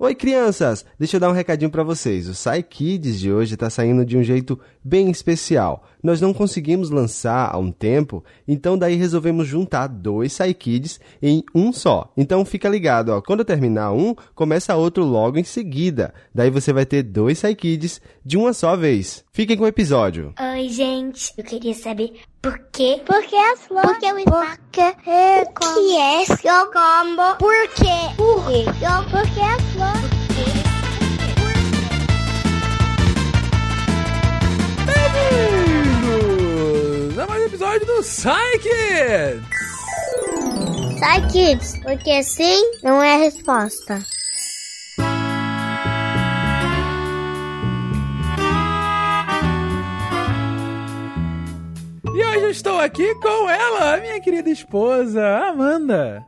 Oi, crianças! Deixa eu dar um recadinho para vocês. O Sai Kids de hoje está saindo de um jeito bem especial. Nós não conseguimos lançar há um tempo, então daí resolvemos juntar dois Sai Kids em um só. Então fica ligado, ó. Quando terminar um, começa outro logo em seguida. Daí você vai ter dois Sai Kids de uma só vez. Fiquem com o episódio. Oi, gente. Eu queria saber por quê? Por que as flores? Por que o Porque é O que é seu combo? Por quê? Por quê? Por que as flores? Bem-vindos a mais um episódio do Psy Kids! Sai, kids, porque sim não é a resposta. E hoje eu estou aqui com ela, a minha querida esposa, Amanda.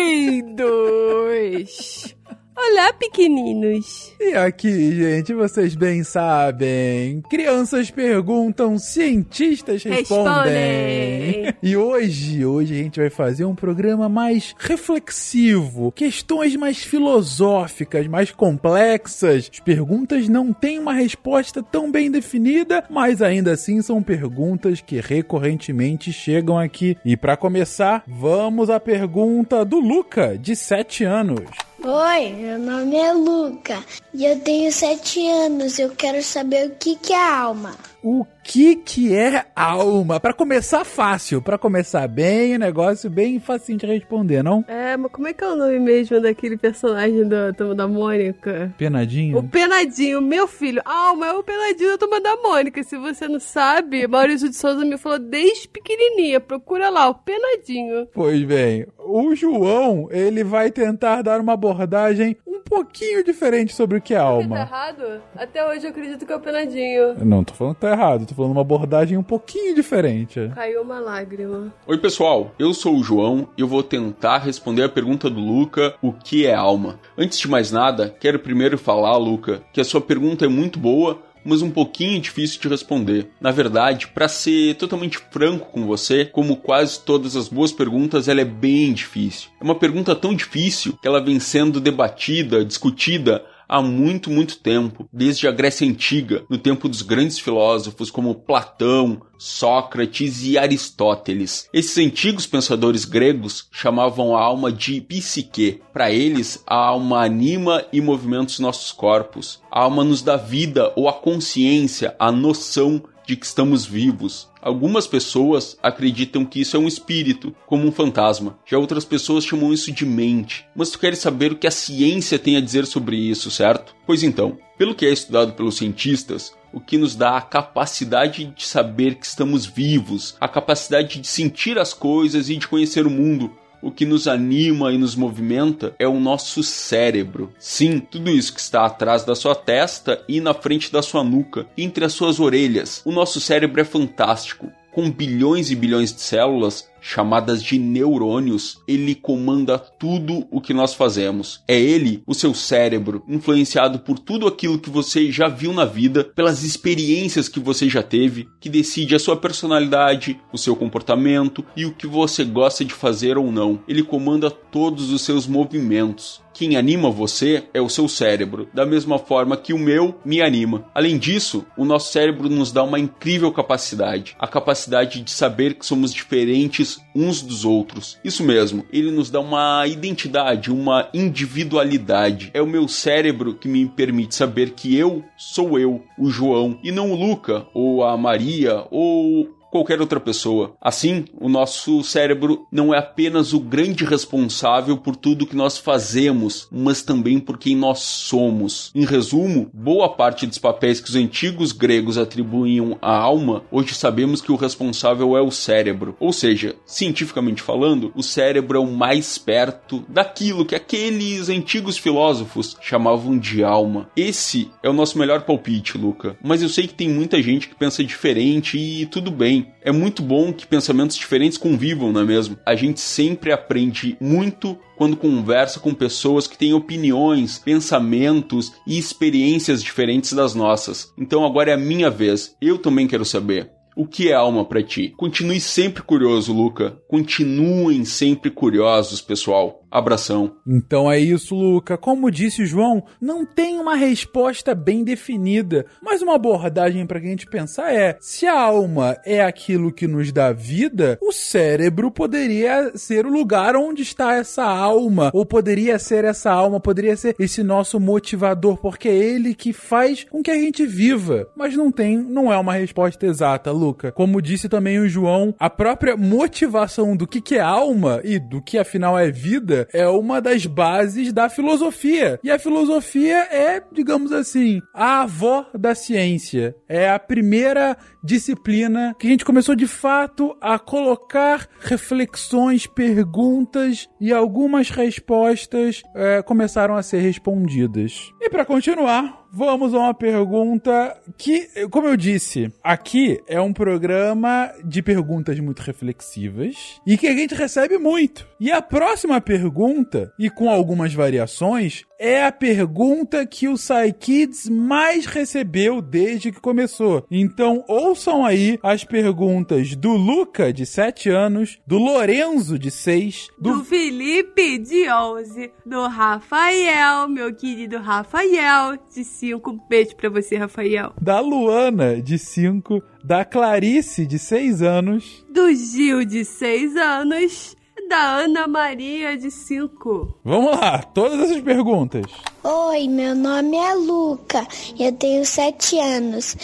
Bem-vindos! Olá, pequeninos! E aqui, gente, vocês bem sabem, crianças perguntam, cientistas respondem. Respondem. E hoje, hoje a gente vai fazer um programa mais reflexivo, questões mais filosóficas, mais complexas. As perguntas não têm uma resposta tão bem definida, mas ainda assim são perguntas que recorrentemente chegam aqui. E para começar, vamos à pergunta do Luca, de 7 anos. Oi, meu nome é Luca e eu tenho sete anos. Eu quero saber o que, que é alma. O que que é alma? Pra começar fácil, pra começar bem, o negócio bem facinho de responder, não? É, mas como é que é o nome mesmo daquele personagem da Turma da Mônica? Penadinho? O Penadinho, meu filho. Alma é o Penadinho da Turma da Mônica. Se você não sabe, Maurício de Souza me falou desde pequenininha. Procura lá, o Penadinho. Pois bem, o João, ele vai tentar dar uma abordagem um pouquinho diferente sobre o que é Tá alma. errado? Até hoje eu acredito que é o Penadinho. Não, tô falando que tá errado, tô falando uma abordagem um pouquinho diferente. Caiu uma lágrima. Oi, pessoal. Eu sou o João e eu vou tentar responder a pergunta do Luca: o que é alma? Antes de mais nada, quero primeiro falar, Luca, que a sua pergunta é muito boa, mas um pouquinho difícil de responder. Na verdade, para ser totalmente franco com você, como quase todas as boas perguntas, ela é bem difícil. É uma pergunta tão difícil que ela vem sendo debatida, discutida há muito, muito tempo, desde a Grécia Antiga, no tempo dos grandes filósofos como Platão, Sócrates e Aristóteles. Esses antigos pensadores gregos chamavam a alma de psique. Para eles, a alma anima e movimenta os nossos corpos. A alma nos dá vida ou a consciência, a noção de que estamos vivos. Algumas pessoas acreditam que isso é um espírito, como um fantasma. Já outras pessoas chamam isso de mente. Mas tu queres saber o que a ciência tem a dizer sobre isso, certo? Pois então, pelo que é estudado pelos cientistas, o que nos dá a capacidade de saber que estamos vivos, a capacidade de sentir as coisas e de conhecer o mundo, o que nos anima e nos movimenta é o nosso cérebro. Sim, tudo isso que está atrás da sua testa e na frente da sua nuca, entre as suas orelhas. O nosso cérebro é fantástico. Com bilhões e bilhões de células, chamadas de neurônios, ele comanda tudo o que nós fazemos. É ele, o seu cérebro, influenciado por tudo aquilo que você já viu na vida, pelas experiências que você já teve, que decide a sua personalidade, o seu comportamento e o que você gosta de fazer ou não. Ele comanda todos os seus movimentos. Quem anima você é o seu cérebro, da mesma forma que o meu me anima. Além disso, o nosso cérebro nos dá uma incrível capacidade, a capacidade de saber que somos diferentes uns dos outros. Isso mesmo, ele nos dá uma identidade, uma individualidade. É o meu cérebro que me permite saber que eu sou eu, o João, e não o Luca, ou a Maria, ou qualquer outra pessoa. Assim, o nosso cérebro não é apenas o grande responsável por tudo que nós fazemos, mas também por quem nós somos. Em resumo, boa parte dos papéis que os antigos gregos atribuíam à alma, hoje sabemos que o responsável é o cérebro. Ou seja, cientificamente falando, o cérebro é o mais perto daquilo que aqueles antigos filósofos chamavam de alma. Esse é o nosso melhor palpite, Luca. Mas eu sei que tem muita gente que pensa diferente e tudo bem. É muito bom que pensamentos diferentes convivam, não é mesmo? A gente sempre aprende muito quando conversa com pessoas que têm opiniões, pensamentos e experiências diferentes das nossas. Então agora é a minha vez. Eu também quero saber. O que é alma para ti? Continue sempre curioso, Luca. Continuem sempre curiosos, pessoal. Abração. Então é isso, Luca. Como disse o João, não tem uma resposta bem definida, mas uma abordagem para a gente pensar é: se a alma é aquilo que nos dá vida, o cérebro poderia ser o lugar onde está essa alma, ou poderia ser essa alma, poderia ser esse nosso motivador, porque é ele que faz com que a gente viva. Mas não tem, não é uma resposta exata, Luca. Como disse também o João, a própria motivação do que, que é alma e do que afinal é vida é uma das bases da filosofia. E a filosofia é, digamos assim, a avó da ciência. É a primeira disciplina que a gente começou de fato a colocar reflexões, perguntas e algumas respostas é, começaram a ser respondidas. E para continuar, Vamos a uma pergunta que, como eu disse, aqui é um programa de perguntas muito reflexivas e que a gente recebe muito. E a próxima pergunta, e com algumas variações, é a pergunta que o Kids mais recebeu desde que começou. Então, ouçam aí as perguntas do Luca, de 7 anos, do Lorenzo, de 6, do, do Felipe, de 11, do Rafael, meu querido Rafael, de 5 5. Beijo pra você, Rafael. Da Luana, de 5. Da Clarice, de 6 anos. Do Gil, de 6 anos. Da Ana Maria, de 5. Vamos lá, todas essas perguntas. Oi, meu nome é Luca. Eu tenho 7 anos.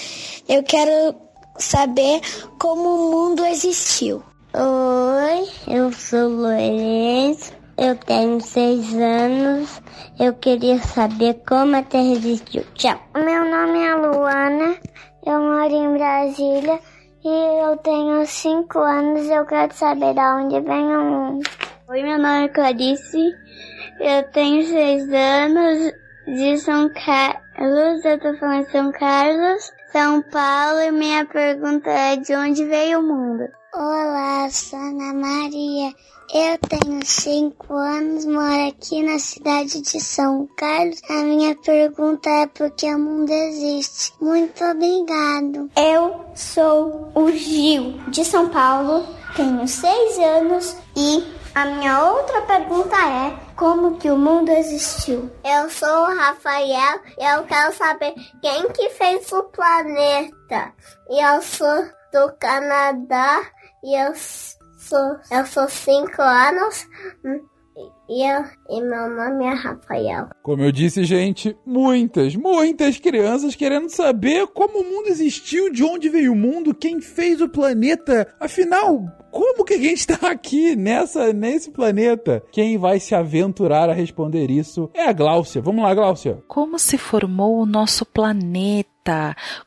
Eu quero saber como o mundo existiu. Oi, eu sou Lourenço. Eu tenho seis anos. Eu queria saber como a Terra existiu. Tchau. Meu nome é Luana. Eu moro em Brasília. E eu tenho cinco anos. Eu quero saber de onde vem o mundo. Oi, meu nome é Clarice. Eu tenho seis anos. De São Carlos. Eu tô falando de São Carlos, São Paulo. E minha pergunta é: de onde veio o mundo? Olá, sou Ana Maria. Eu tenho cinco anos, moro aqui na cidade de São Carlos. A minha pergunta é por que o mundo existe. Muito obrigado. Eu sou o Gil, de São Paulo, tenho seis anos e a minha outra pergunta é como que o mundo existiu? Eu sou o Rafael e eu quero saber quem que fez o planeta. E eu sou do Canadá e eu sou, eu sou cinco anos hum, e, eu, e meu nome é Rafael. Como eu disse, gente, muitas, muitas crianças querendo saber como o mundo existiu, de onde veio o mundo, quem fez o planeta. Afinal, como que a gente está aqui nessa, nesse planeta? Quem vai se aventurar a responder isso é a Gláucia. Vamos lá, Gláucia. Como se formou o nosso planeta?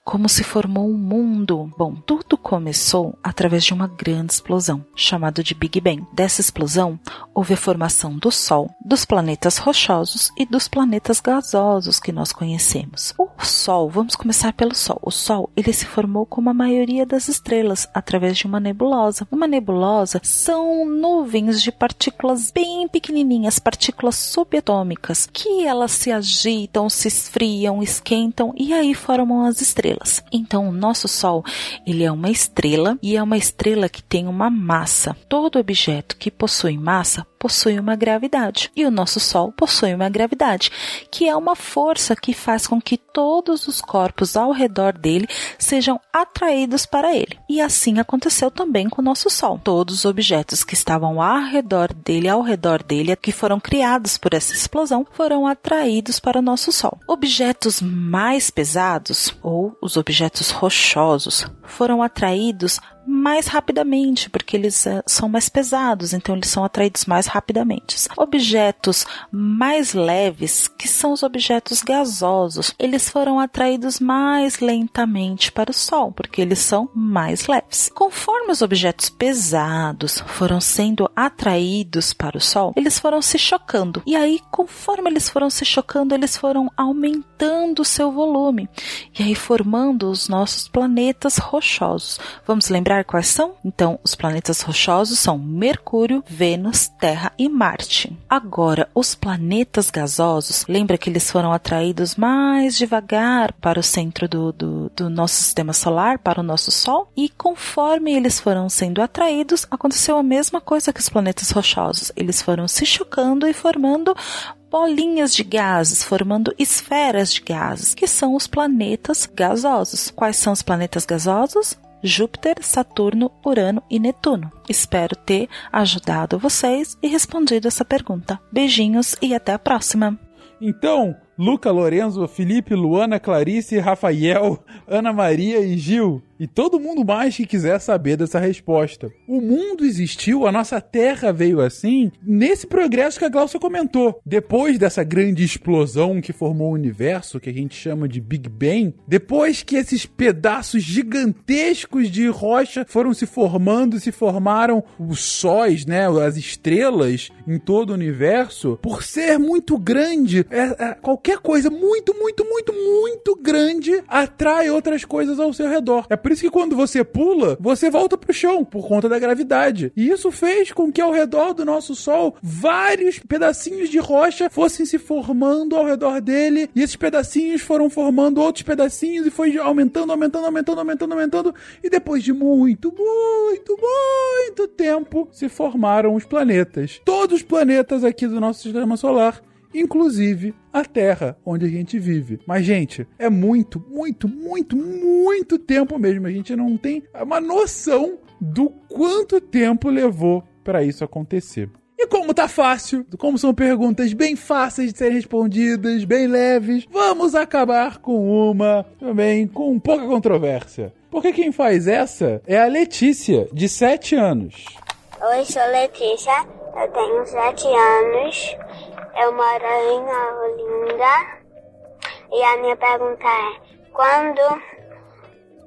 Como se formou um mundo. Bom, tudo começou através de uma grande explosão, chamada de Big Bang. Dessa explosão, houve a formação do Sol, dos planetas rochosos e dos planetas gasosos que nós conhecemos. O Sol, vamos começar pelo Sol. O Sol, ele se formou como a maioria das estrelas, através de uma nebulosa. Uma nebulosa são nuvens de partículas bem pequenininhas, partículas subatômicas, que elas se agitam, se esfriam, esquentam e aí formam as estrelas. Então, o nosso Sol, ele é uma estrela e é uma estrela que tem uma massa. Todo objeto que possui massa possui uma gravidade e o nosso Sol possui uma gravidade, que é uma força que faz com que todos os corpos ao redor dele sejam atraídos para ele. E assim aconteceu também com o nosso Sol. Todos os objetos que estavam ao redor dele, ao redor dele, que foram criados por essa explosão, foram atraídos para o nosso Sol. Objetos mais pesados, ou os objetos rochosos, foram atraídos mais rapidamente, porque eles uh, são mais pesados, então eles são atraídos mais rapidamente. Objetos mais leves, que são os objetos gasosos, eles foram atraídos mais lentamente para o Sol, porque eles são mais leves. Conforme os objetos pesados foram sendo atraídos para o Sol, eles foram se chocando. E aí, conforme eles foram se chocando, eles foram aumentando o seu volume. E aí formando os nossos planetas rochosos. Vamos lembrar lembrar quais são? Então, os planetas rochosos são Mercúrio, Vênus, Terra e Marte. Agora, os planetas gasosos, lembra que eles foram atraídos mais devagar para o centro do, do, do nosso sistema solar, para o nosso Sol? E conforme eles foram sendo atraídos, aconteceu a mesma coisa que os planetas rochosos. Eles foram se chocando e formando bolinhas de gases, formando esferas de gases, que são os planetas gasosos. Quais são os planetas gasosos? Júpiter, Saturno, Urano e Netuno. Espero ter ajudado vocês e respondido essa pergunta. Beijinhos e até a próxima! Então, Luca, Lorenzo, Felipe, Luana, Clarice, Rafael, Ana Maria e Gil, e todo mundo mais que quiser saber dessa resposta. O mundo existiu, a nossa Terra veio assim, nesse progresso que a Glaucia comentou. Depois dessa grande explosão que formou o universo, que a gente chama de Big Bang, depois que esses pedaços gigantescos de rocha foram se formando, se formaram os sóis, né, as estrelas em todo o universo, por ser muito grande, é, é, qualquer coisa muito, muito, muito, muito grande atrai outras coisas ao seu redor. É por isso que quando você pula, você volta pro chão por conta da gravidade. E isso fez com que ao redor do nosso Sol vários pedacinhos de rocha fossem se formando ao redor dele. E esses pedacinhos foram formando outros pedacinhos e foi aumentando, aumentando, aumentando, aumentando, aumentando. E depois de muito, muito, muito tempo, se formaram os planetas. Todos os planetas aqui do nosso sistema solar inclusive a Terra, onde a gente vive. Mas, gente, é muito, muito, muito, muito tempo mesmo. A gente não tem uma noção do quanto tempo levou para isso acontecer. E como tá fácil, como são perguntas bem fáceis de serem respondidas, bem leves, vamos acabar com uma também com pouca controvérsia. Porque quem faz essa é a Letícia, de 7 anos. Oi, sou Letícia, eu tenho 7 anos eu moro em Olinda. E a minha pergunta é: quando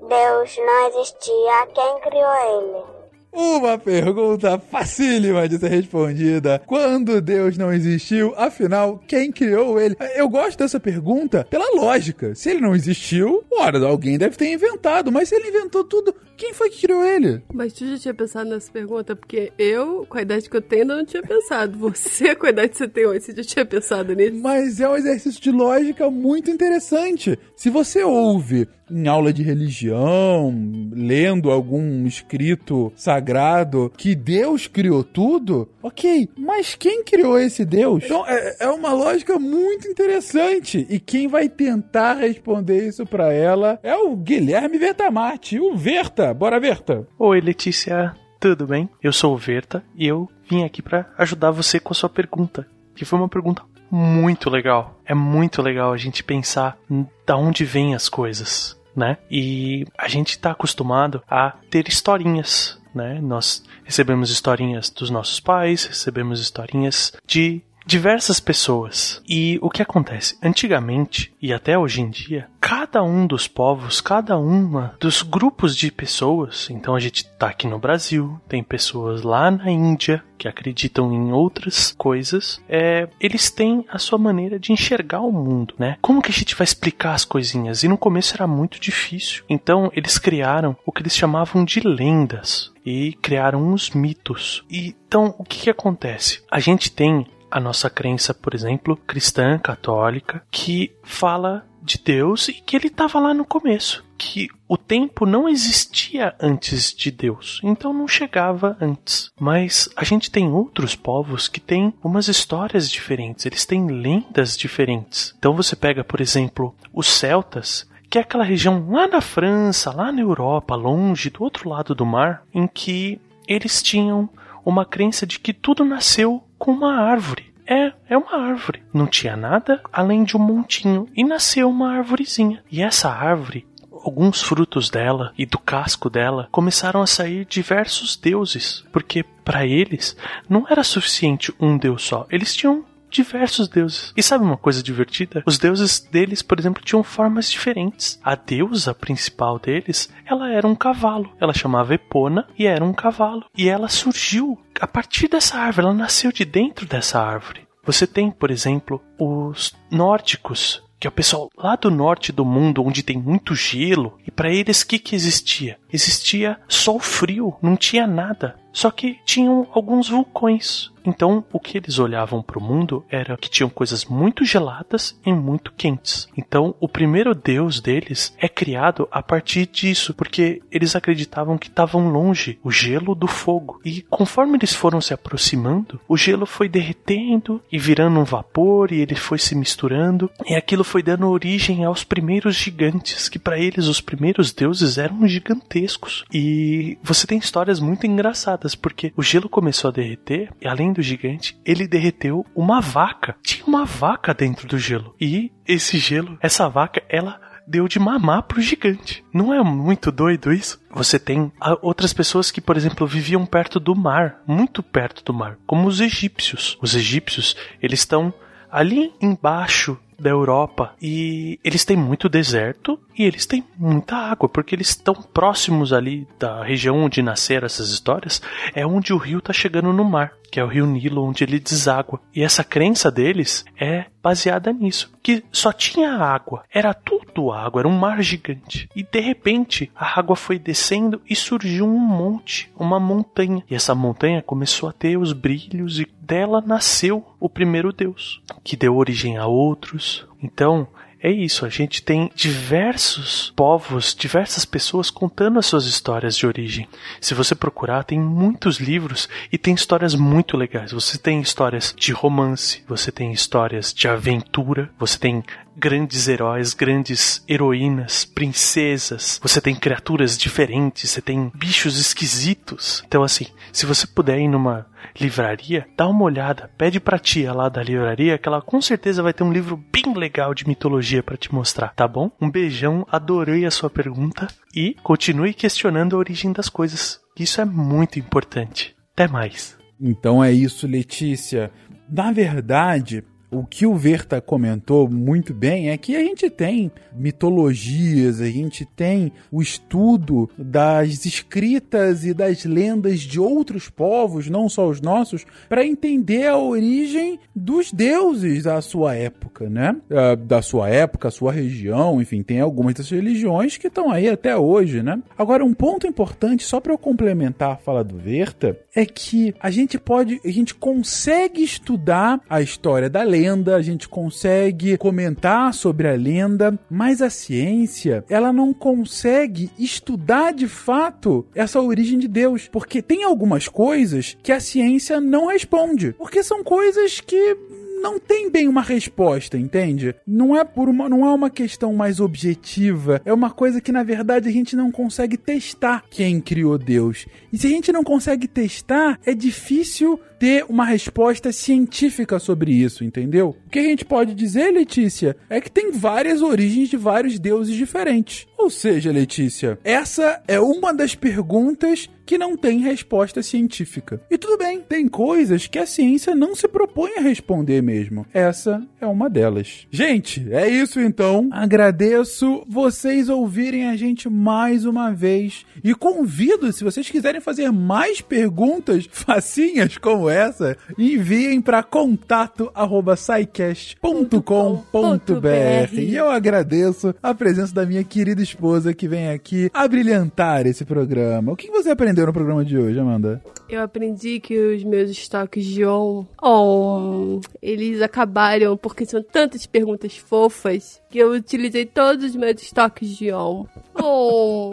Deus não existia, quem criou ele? Uma pergunta facílima de ser respondida. Quando Deus não existiu, afinal, quem criou ele? Eu gosto dessa pergunta pela lógica. Se ele não existiu, ora, alguém deve ter inventado. Mas se ele inventou tudo, quem foi que criou ele? Mas tu já tinha pensado nessa pergunta? Porque eu, com a idade que eu tenho, não tinha pensado. Você, com a idade que você tem hoje, você já tinha pensado nisso? Mas é um exercício de lógica muito interessante. Se você ouve em aula de religião, lendo algum escrito sagrado, que Deus criou tudo, ok, mas quem criou esse Deus? Então é, é uma lógica muito interessante. E quem vai tentar responder isso para ela é o Guilherme Vertamati, o Verta. Bora, Verta! Oi, Letícia. Tudo bem? Eu sou o Verta e eu vim aqui para ajudar você com a sua pergunta, que foi uma pergunta muito legal. É muito legal a gente pensar da onde vêm as coisas, né? E a gente está acostumado a ter historinhas, né? Nós recebemos historinhas dos nossos pais, recebemos historinhas de diversas pessoas. E o que acontece? Antigamente e até hoje em dia, cada um dos povos, cada uma dos grupos de pessoas, então a gente tá aqui no Brasil, tem pessoas lá na Índia que acreditam em outras coisas, é, eles têm a sua maneira de enxergar o mundo, né? Como que a gente vai explicar as coisinhas? E no começo era muito difícil. Então eles criaram o que eles chamavam de lendas e criaram os mitos. E, então, o que, que acontece? A gente tem a nossa crença, por exemplo, cristã, católica, que fala de Deus e que ele estava lá no começo, que o tempo não existia antes de Deus, então não chegava antes. Mas a gente tem outros povos que têm umas histórias diferentes, eles têm lendas diferentes. Então você pega, por exemplo, os celtas, que é aquela região lá na França, lá na Europa, longe do outro lado do mar, em que eles tinham uma crença de que tudo nasceu com uma árvore. É, é uma árvore. Não tinha nada além de um montinho. E nasceu uma árvorezinha. E essa árvore alguns frutos dela e do casco dela começaram a sair diversos deuses, porque para eles não era suficiente um deus só, eles tinham diversos deuses. E sabe uma coisa divertida? Os deuses deles, por exemplo, tinham formas diferentes. A deusa principal deles, ela era um cavalo. Ela chamava Epona e era um cavalo. E ela surgiu a partir dessa árvore, ela nasceu de dentro dessa árvore. Você tem, por exemplo, os nórdicos, que é o pessoal lá do norte do mundo, onde tem muito gelo, e para eles o que, que existia? Existia só o frio, não tinha nada. Só que tinham alguns vulcões. Então, o que eles olhavam para o mundo era que tinham coisas muito geladas e muito quentes. Então, o primeiro deus deles é criado a partir disso, porque eles acreditavam que estavam longe o gelo do fogo. E conforme eles foram se aproximando, o gelo foi derretendo e virando um vapor e ele foi se misturando, e aquilo foi dando origem aos primeiros gigantes, que para eles os primeiros deuses eram gigantescos. E você tem histórias muito engraçadas, porque o gelo começou a derreter e além do gigante, ele derreteu uma vaca. Tinha uma vaca dentro do gelo. E esse gelo, essa vaca, ela deu de mamar pro gigante. Não é muito doido isso? Você tem outras pessoas que, por exemplo, viviam perto do mar, muito perto do mar, como os egípcios. Os egípcios, eles estão ali embaixo da Europa e eles têm muito deserto e eles têm muita água porque eles estão próximos ali da região onde nasceram essas histórias é onde o rio está chegando no mar que é o rio Nilo onde ele deságua. E essa crença deles é baseada nisso que só tinha água era tudo água era um mar gigante. E de repente a água foi descendo e surgiu um monte uma montanha. E essa montanha começou a ter os brilhos e dela nasceu o primeiro deus que deu origem a outros. Então, é isso, a gente tem diversos povos, diversas pessoas contando as suas histórias de origem. Se você procurar, tem muitos livros e tem histórias muito legais. Você tem histórias de romance, você tem histórias de aventura, você tem grandes heróis, grandes heroínas, princesas, você tem criaturas diferentes, você tem bichos esquisitos. Então, assim, se você puder ir numa livraria, dá uma olhada, pede pra tia lá da livraria que ela com certeza vai ter um livro bem legal de mitologia para te mostrar, tá bom? Um beijão, adorei a sua pergunta e continue questionando a origem das coisas. Isso é muito importante. Até mais. Então é isso, Letícia. Na verdade, o que o Verta comentou muito bem é que a gente tem mitologias, a gente tem o estudo das escritas e das lendas de outros povos, não só os nossos, para entender a origem dos deuses da sua época, né? Ah, da sua época, sua região, enfim, tem algumas dessas religiões que estão aí até hoje, né? Agora, um ponto importante, só para eu complementar a fala do Verta, é que a gente pode, a gente consegue estudar a história da lenda lenda, a gente consegue comentar sobre a lenda, mas a ciência, ela não consegue estudar de fato essa origem de Deus, porque tem algumas coisas que a ciência não responde, porque são coisas que não tem bem uma resposta, entende? Não é por uma, não é uma questão mais objetiva, é uma coisa que na verdade a gente não consegue testar quem criou Deus. E se a gente não consegue testar, é difícil ter uma resposta científica sobre isso, entendeu? O que a gente pode dizer, Letícia, é que tem várias origens de vários deuses diferentes. Ou seja, Letícia, essa é uma das perguntas que não tem resposta científica. E tudo bem, tem coisas que a ciência não se propõe a responder mesmo. Essa é uma delas. Gente, é isso então. Agradeço vocês ouvirem a gente mais uma vez e convido, se vocês quiserem fazer mais perguntas facinhas como essa, enviem para contato@saicast.com.br. E eu agradeço a presença da minha querida esposa que vem aqui a brilhantar esse programa. O que você aprendeu no programa de hoje, Amanda? Eu aprendi que os meus estoques de on, on, eles acabaram porque são tantas perguntas fofas que eu utilizei todos os meus estoques de on. Oh.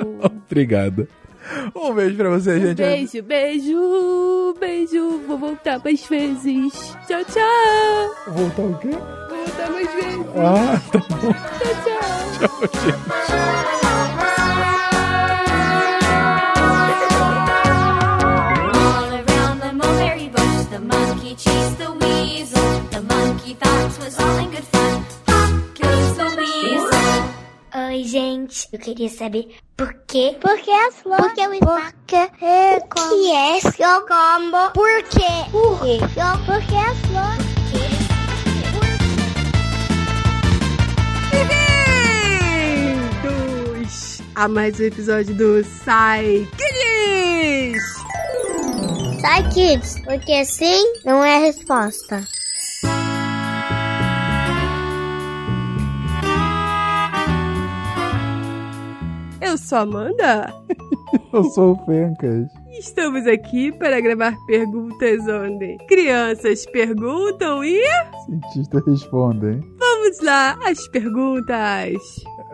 Obrigado. Um beijo pra você, gente. Beijo, beijo, beijo. Vou voltar mais vezes. Tchau, tchau. Voltar o quê? Vou voltar mais vezes. Ah, tá bom. Tchau, tchau. Tchau, gente. Oi, gente. Eu queria saber por quê? Por que as flores? Por que o Porque é que é eu como? Por quê? Por quê? Eu, por que as flores? Bem-vindos a mais um episódio do Sai Kids! Sai, kids, porque sim não é resposta. Eu sou a Amanda. Eu sou o Fencas. Estamos aqui para gravar perguntas onde crianças perguntam e. Cientistas respondem. Vamos lá, as perguntas.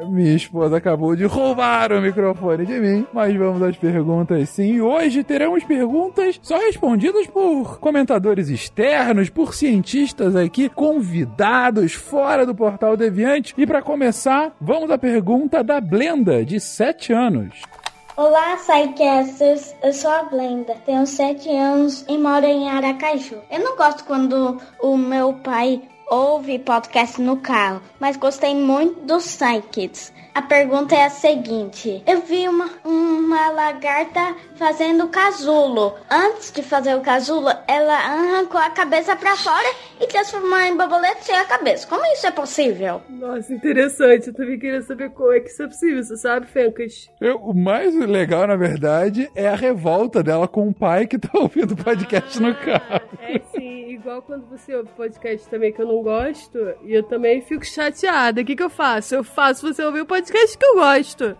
Minha esposa acabou de roubar o microfone de mim, mas vamos às perguntas sim. E hoje teremos perguntas só respondidas por comentadores externos, por cientistas aqui, convidados fora do Portal Deviante. E para começar, vamos à pergunta da Blenda, de 7 anos. Olá, Psycasters. Eu sou a Blenda, tenho 7 anos e moro em Aracaju. Eu não gosto quando o meu pai ouve podcast no carro, mas gostei muito dos Psykids. A pergunta é a seguinte: Eu vi uma, uma lagarta fazendo casulo. Antes de fazer o casulo, ela arrancou a cabeça para fora e transformou em borboleta sem a cabeça. Como isso é possível? Nossa, interessante. Eu também queria saber como é que isso é possível, você sabe, Fencas? O mais legal, na verdade, é a revolta dela com o pai que tá ouvindo o podcast no carro. É igual quando você ouve podcast também que eu não gosto, e eu também fico chateada. O que, que eu faço? Eu faço você ouvir o podcast que eu gosto.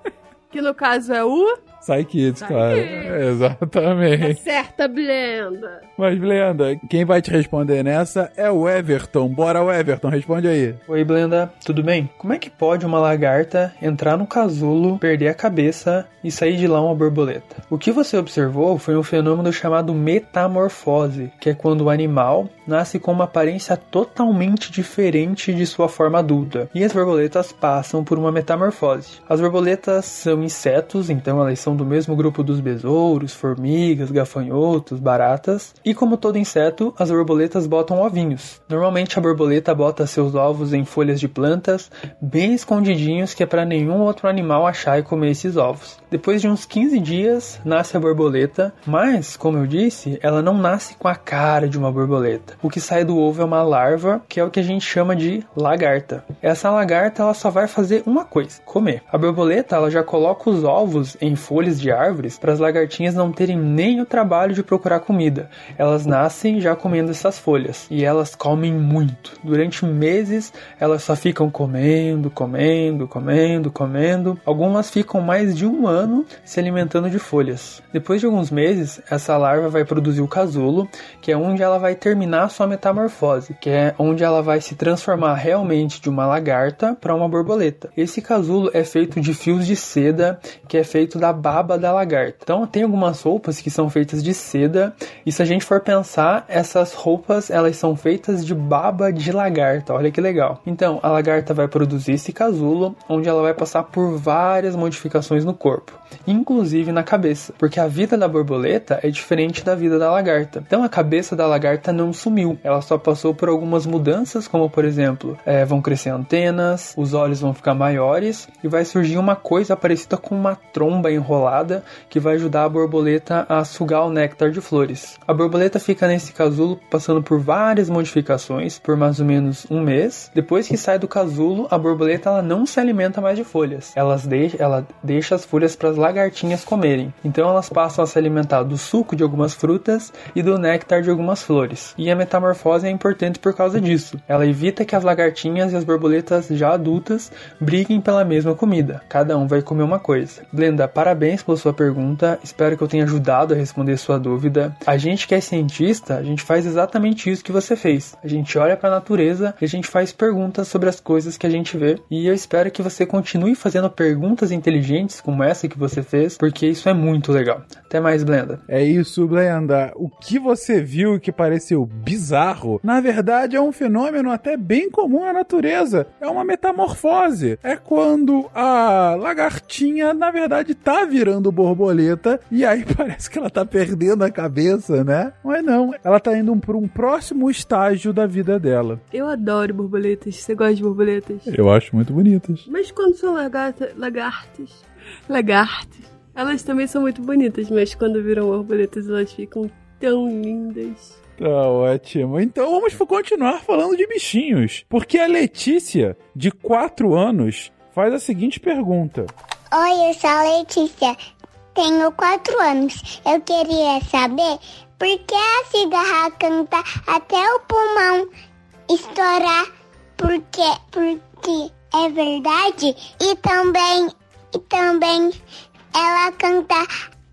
Que no caso é o. Sai Kids, claro. Exatamente. Certa Blenda. Mas, Blenda, quem vai te responder nessa é o Everton. Bora, o Everton, responde aí. Oi, Blenda, tudo bem? Como é que pode uma lagarta entrar no casulo, perder a cabeça e sair de lá uma borboleta? O que você observou foi um fenômeno chamado metamorfose, que é quando o animal nasce com uma aparência totalmente diferente de sua forma adulta, e as borboletas passam por uma metamorfose. As borboletas são insetos, então elas são do mesmo grupo dos besouros, formigas, gafanhotos, baratas, e como todo inseto, as borboletas botam ovinhos. Normalmente a borboleta bota seus ovos em folhas de plantas, bem escondidinhos que é para nenhum outro animal achar e comer esses ovos. Depois de uns 15 dias, nasce a borboleta, mas, como eu disse, ela não nasce com a cara de uma borboleta. O que sai do ovo é uma larva, que é o que a gente chama de lagarta. Essa lagarta ela só vai fazer uma coisa: comer. A borboleta ela já coloca os ovos em folhas de árvores para as lagartinhas não terem nem o trabalho de procurar comida. Elas nascem já comendo essas folhas e elas comem muito. Durante meses elas só ficam comendo, comendo, comendo, comendo. Algumas ficam mais de um ano se alimentando de folhas. Depois de alguns meses, essa larva vai produzir o casulo, que é onde ela vai terminar sua metamorfose, que é onde ela vai se transformar realmente de uma lagarta para uma borboleta. Esse casulo é feito de fios de seda, que é feito da baba da lagarta. Então tem algumas roupas que são feitas de seda, e se a gente for pensar, essas roupas elas são feitas de baba de lagarta. Olha que legal. Então a lagarta vai produzir esse casulo, onde ela vai passar por várias modificações no corpo, inclusive na cabeça, porque a vida da borboleta é diferente da vida da lagarta. Então a cabeça da lagarta não sumiu, ela só passou por algumas mudanças, como por exemplo, é, vão crescer antenas, os olhos vão ficar maiores e vai surgir uma coisa parecida com uma tromba enrolada que vai ajudar a borboleta a sugar o néctar de flores. A borboleta fica nesse casulo passando por várias modificações por mais ou menos um mês. Depois que sai do casulo, a borboleta ela não se alimenta mais de folhas. Elas deixa, ela deixa as folhas para as lagartinhas comerem. Então elas passam a se alimentar do suco de algumas frutas e do néctar de algumas flores. E a metamorfose é importante por causa disso. Ela evita que as lagartinhas e as borboletas já adultas briguem pela mesma comida. Cada um vai comer uma coisa. Blenda, parabéns pela sua pergunta. Espero que eu tenha ajudado a responder sua dúvida. A gente que é cientista, a gente faz exatamente isso que você fez. A gente olha para a natureza e a gente faz perguntas sobre as coisas que a gente vê. E eu espero que você continue fazendo perguntas inteligentes como essa que você fez, porque isso é muito legal. Até mais, Blenda. É isso, Blenda. O que você viu que pareceu bizarro, na verdade é um fenômeno até bem comum na natureza. É uma metamorfose. É quando a lagartinha, na verdade, tá virando borboleta e aí parece que ela tá perdendo a cabeça, né? Mas não, ela tá indo para um próximo estágio da vida dela. Eu adoro borboletas. Você gosta de borboletas? Eu acho muito bonitas. Mas quando são lagarta, lagartas, lagartas, elas também são muito bonitas, mas quando viram borboletas elas ficam tão lindas. Tá ótimo. Então vamos continuar falando de bichinhos. Porque a Letícia, de 4 anos, faz a seguinte pergunta. Oi, eu sou a Letícia. Tenho quatro anos. Eu queria saber por que a cigarra canta até o pulmão estourar. Porque, porque é verdade. E também, e também ela canta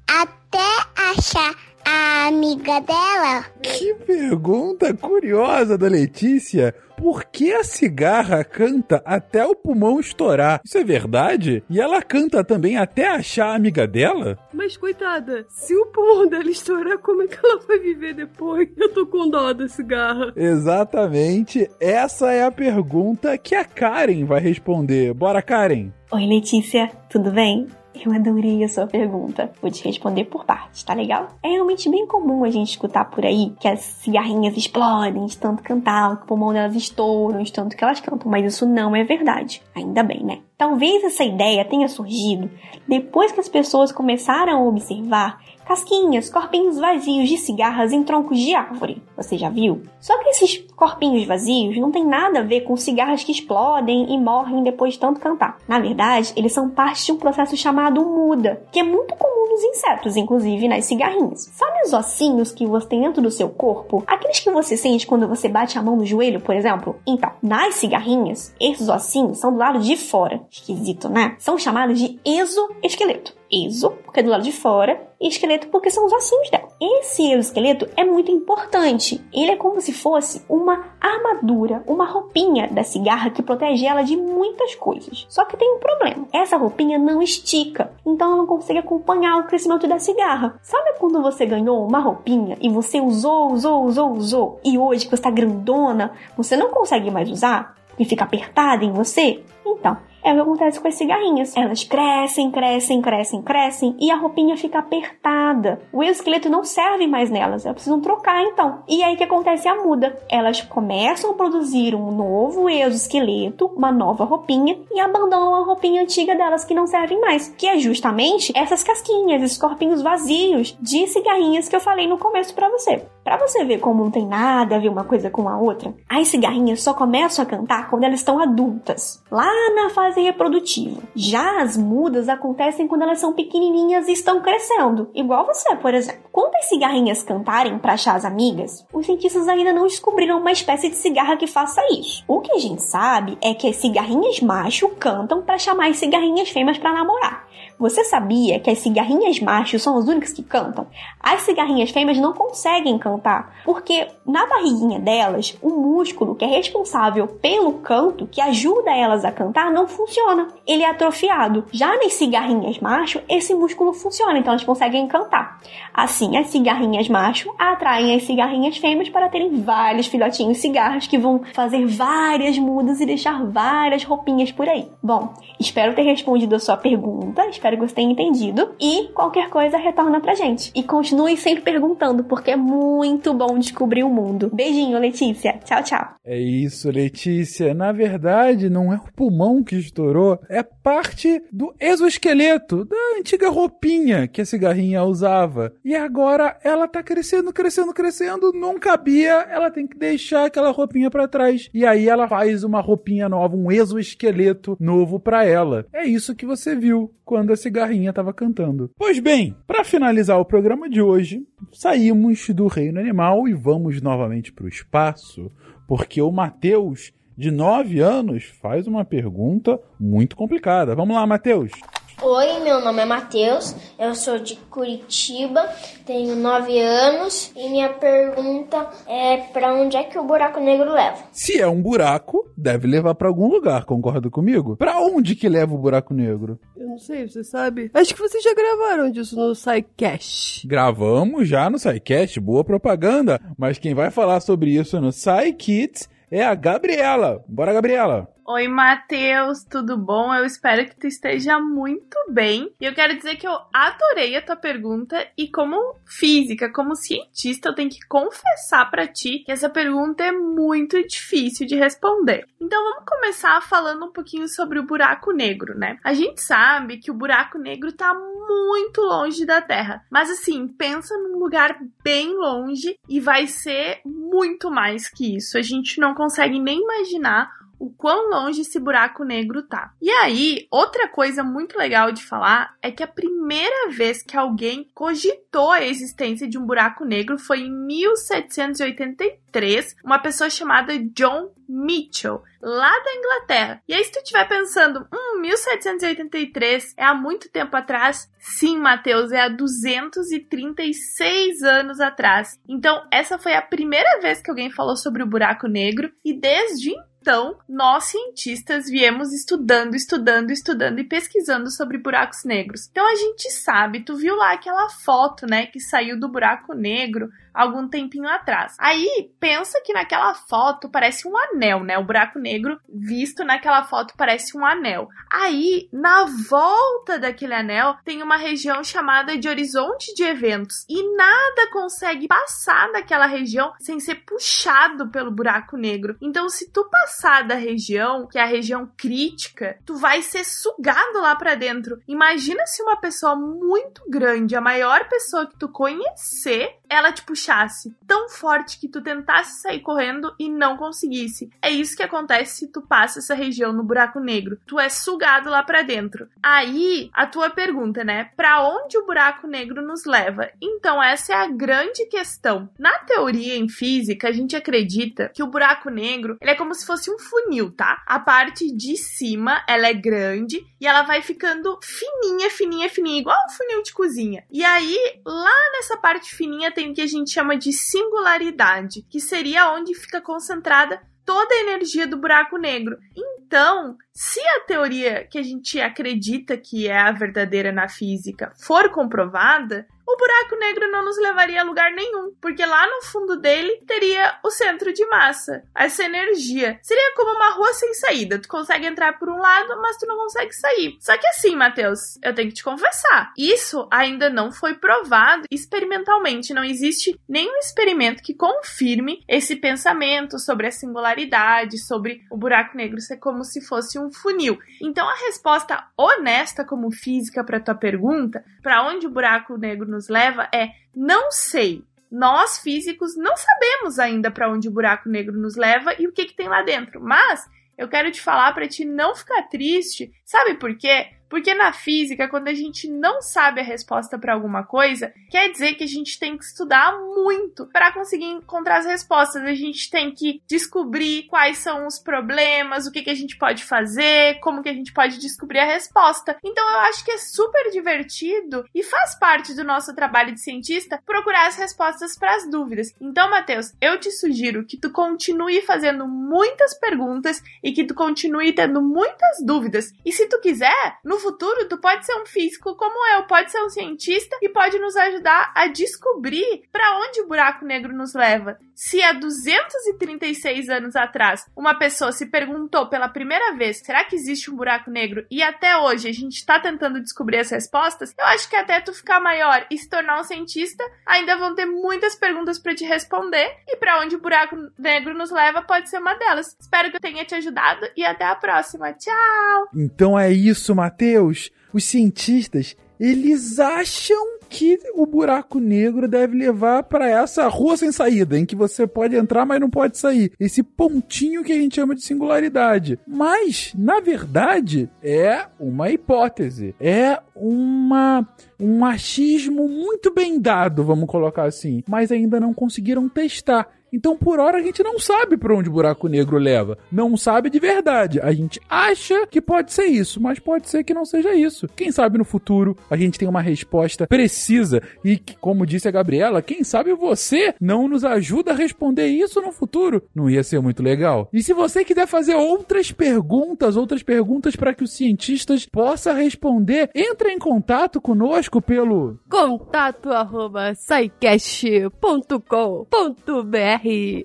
até achar a amiga dela. Que pergunta curiosa da Letícia. Por que a cigarra canta até o pulmão estourar? Isso é verdade? E ela canta também até achar a amiga dela? Mas coitada, se o pulmão dela estourar, como é que ela vai viver depois? Eu tô com dó da cigarra. Exatamente. Essa é a pergunta que a Karen vai responder. Bora, Karen. Oi, Letícia, tudo bem? Eu adorei a sua pergunta. Vou te responder por partes, tá legal? É realmente bem comum a gente escutar por aí que as cigarrinhas explodem de tanto cantar, que o pulmão delas estouram de tanto que elas cantam, mas isso não é verdade. Ainda bem, né? Talvez essa ideia tenha surgido depois que as pessoas começaram a observar casquinhas, corpinhos vazios de cigarras em troncos de árvore. Você já viu? Só que esses corpinhos vazios não tem nada a ver com cigarras que explodem e morrem depois de tanto cantar. Na verdade, eles são parte de um processo chamado muda, que é muito comum nos insetos, inclusive nas cigarrinhas. Sabe os ossinhos que você tem dentro do seu corpo? Aqueles que você sente quando você bate a mão no joelho, por exemplo? Então, nas cigarrinhas, esses ossinhos são do lado de fora. Esquisito, né? São chamados de exoesqueleto. Exo, porque é do lado de fora, e esqueleto, porque são os ossinhos dela. Esse exoesqueleto é muito importante. Ele é como se fosse uma armadura, uma roupinha da cigarra que protege ela de muitas coisas. Só que tem um problema. Essa roupinha não estica, então ela não consegue acompanhar o crescimento da cigarra. Sabe quando você ganhou uma roupinha e você usou, usou, usou, usou, e hoje que você está grandona, você não consegue mais usar? E fica apertada em você? Então, é o que acontece com as cigarrinhas. Elas crescem, crescem, crescem, crescem e a roupinha fica apertada. O exoesqueleto não serve mais nelas, elas precisam trocar então. E aí o que acontece? A muda. Elas começam a produzir um novo exoesqueleto, uma nova roupinha e abandonam a roupinha antiga delas que não servem mais, que é justamente essas casquinhas, esses corpinhos vazios de cigarrinhas que eu falei no começo para você. Para você ver como não tem nada a ver uma coisa com a outra, as cigarrinhas só começam a cantar quando elas estão adultas, lá na fase reprodutiva. Já as mudas acontecem quando elas são pequenininhas e estão crescendo, igual você, por exemplo. Quando as cigarrinhas cantarem para achar as amigas, os cientistas ainda não descobriram uma espécie de cigarra que faça isso. O que a gente sabe é que as cigarrinhas macho cantam para chamar as cigarrinhas fêmeas para namorar. Você sabia que as cigarrinhas machos são as únicas que cantam? As cigarrinhas fêmeas não conseguem cantar, porque na barriguinha delas, o músculo que é responsável pelo canto, que ajuda elas a cantar, não funciona. Ele é atrofiado. Já nas cigarrinhas macho, esse músculo funciona, então elas conseguem cantar. Assim, as cigarrinhas macho atraem as cigarrinhas fêmeas para terem vários filhotinhos cigarras que vão fazer várias mudas e deixar várias roupinhas por aí. Bom, espero ter respondido a sua pergunta, espero que você tenha entendido. E qualquer coisa retorna pra gente. E continue sempre perguntando, porque é muito bom descobrir o mundo. Beijinho, Letícia. Tchau, tchau. É isso, Letícia. Na verdade, não é o pulmão que estourou, é parte do exoesqueleto, da antiga roupinha que a cigarrinha usava. E agora ela tá crescendo, crescendo, crescendo, não cabia, ela tem que deixar aquela roupinha pra trás. E aí ela faz uma roupinha nova, um exoesqueleto novo pra ela. É isso que você viu quando a cigarrinha estava cantando. Pois bem, para finalizar o programa de hoje, saímos do reino animal e vamos novamente para o espaço, porque o Matheus, de 9 anos, faz uma pergunta muito complicada. Vamos lá, Matheus. Oi, meu nome é Matheus, eu sou de Curitiba, tenho 9 anos e minha pergunta é para onde é que o buraco negro leva? Se é um buraco, deve levar para algum lugar, concorda comigo? Para onde que leva o buraco negro? Eu não sei, você sabe? Acho que vocês já gravaram disso no SciCast. Gravamos já no SciCast, boa propaganda, mas quem vai falar sobre isso no SciKids é a Gabriela. Bora, Gabriela! Oi, Matheus, tudo bom? Eu espero que tu esteja muito bem. E eu quero dizer que eu adorei a tua pergunta e como física, como cientista, eu tenho que confessar para ti que essa pergunta é muito difícil de responder. Então vamos começar falando um pouquinho sobre o buraco negro, né? A gente sabe que o buraco negro tá muito longe da Terra, mas assim, pensa num lugar bem longe e vai ser muito mais que isso. A gente não consegue nem imaginar o quão longe esse buraco negro tá. E aí, outra coisa muito legal de falar é que a primeira vez que alguém cogitou a existência de um buraco negro foi em 1783, uma pessoa chamada John Mitchell, lá da Inglaterra. E aí, se tu estiver pensando, hum, 1783 é há muito tempo atrás? Sim, Matheus, é há 236 anos atrás. Então, essa foi a primeira vez que alguém falou sobre o buraco negro, e desde então, nós cientistas viemos estudando, estudando, estudando e pesquisando sobre buracos negros. Então a gente sabe, tu viu lá aquela foto, né, que saiu do buraco negro algum tempinho atrás. Aí, pensa que naquela foto parece um anel, né? O buraco negro visto naquela foto parece um anel. Aí, na volta daquele anel, tem uma região chamada de horizonte de eventos e nada consegue passar daquela região sem ser puxado pelo buraco negro. Então, se tu passar da região, que é a região crítica, tu vai ser sugado lá para dentro. Imagina se uma pessoa muito grande, a maior pessoa que tu conhecer, ela te puxasse tão forte que tu tentasse sair correndo e não conseguisse. É isso que acontece se tu passa essa região no buraco negro. Tu é sugado lá para dentro. Aí, a tua pergunta, né? Para onde o buraco negro nos leva? Então, essa é a grande questão. Na teoria em física, a gente acredita que o buraco negro, ele é como se fosse um funil, tá? A parte de cima, ela é grande e ela vai ficando fininha, fininha, fininha, igual um funil de cozinha. E aí, lá nessa parte fininha tem o que a gente chama de singularidade, que seria onde fica concentrada toda a energia do buraco negro. Então, se a teoria que a gente acredita que é a verdadeira na física for comprovada, o buraco negro não nos levaria a lugar nenhum, porque lá no fundo dele teria o centro de massa, essa energia. Seria como uma rua sem saída. Tu consegue entrar por um lado, mas tu não consegue sair. Só que assim, Matheus, eu tenho que te confessar, isso ainda não foi provado experimentalmente. Não existe nenhum experimento que confirme esse pensamento sobre a singularidade, sobre o buraco negro ser como se fosse um funil. Então a resposta honesta como física para tua pergunta, para onde o buraco negro nos leva é não sei. Nós físicos não sabemos ainda para onde o buraco negro nos leva e o que, que tem lá dentro. Mas eu quero te falar para te não ficar triste. Sabe por quê? Porque na física, quando a gente não sabe a resposta para alguma coisa, quer dizer que a gente tem que estudar muito para conseguir encontrar as respostas. A gente tem que descobrir quais são os problemas, o que, que a gente pode fazer, como que a gente pode descobrir a resposta. Então eu acho que é super divertido e faz parte do nosso trabalho de cientista procurar as respostas para as dúvidas. Então, Matheus, eu te sugiro que tu continue fazendo muitas perguntas e que tu continue tendo muitas dúvidas. E se tu quiser, no futuro, tu pode ser um físico como eu, pode ser um cientista e pode nos ajudar a descobrir para onde o buraco negro nos leva. Se há 236 anos atrás uma pessoa se perguntou pela primeira vez, será que existe um buraco negro? E até hoje a gente está tentando descobrir as respostas, eu acho que até tu ficar maior e se tornar um cientista, ainda vão ter muitas perguntas para te responder e para onde o buraco negro nos leva pode ser uma delas. Espero que eu tenha te ajudado e até a próxima. Tchau! Então é isso, Matheus. Os cientistas, eles acham que o buraco negro deve levar para essa rua sem saída, em que você pode entrar, mas não pode sair. Esse pontinho que a gente chama de singularidade. Mas, na verdade, é uma hipótese. É uma um achismo muito bem dado, vamos colocar assim, mas ainda não conseguiram testar. Então, por hora, a gente não sabe para onde o buraco negro leva. Não sabe de verdade. A gente acha que pode ser isso, mas pode ser que não seja isso. Quem sabe no futuro a gente tem uma resposta precisa. E, como disse a Gabriela, quem sabe você não nos ajuda a responder isso no futuro. Não ia ser muito legal? E se você quiser fazer outras perguntas, outras perguntas para que os cientistas possam responder, entre em contato conosco pelo contato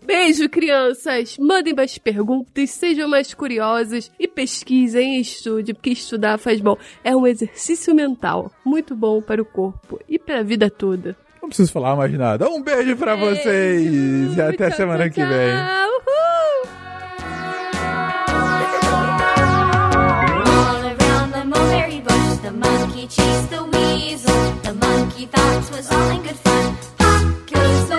Beijo, crianças! Mandem mais perguntas, sejam mais curiosas e pesquisem e estudem, porque estudar faz bom. É um exercício mental muito bom para o corpo e para a vida toda. Não preciso falar mais nada. Um beijo para vocês e até tchau, semana tchau, que vem. Uhul! The monkey chased weasel. The monkey thought 'twas all in good fun. Pop goes the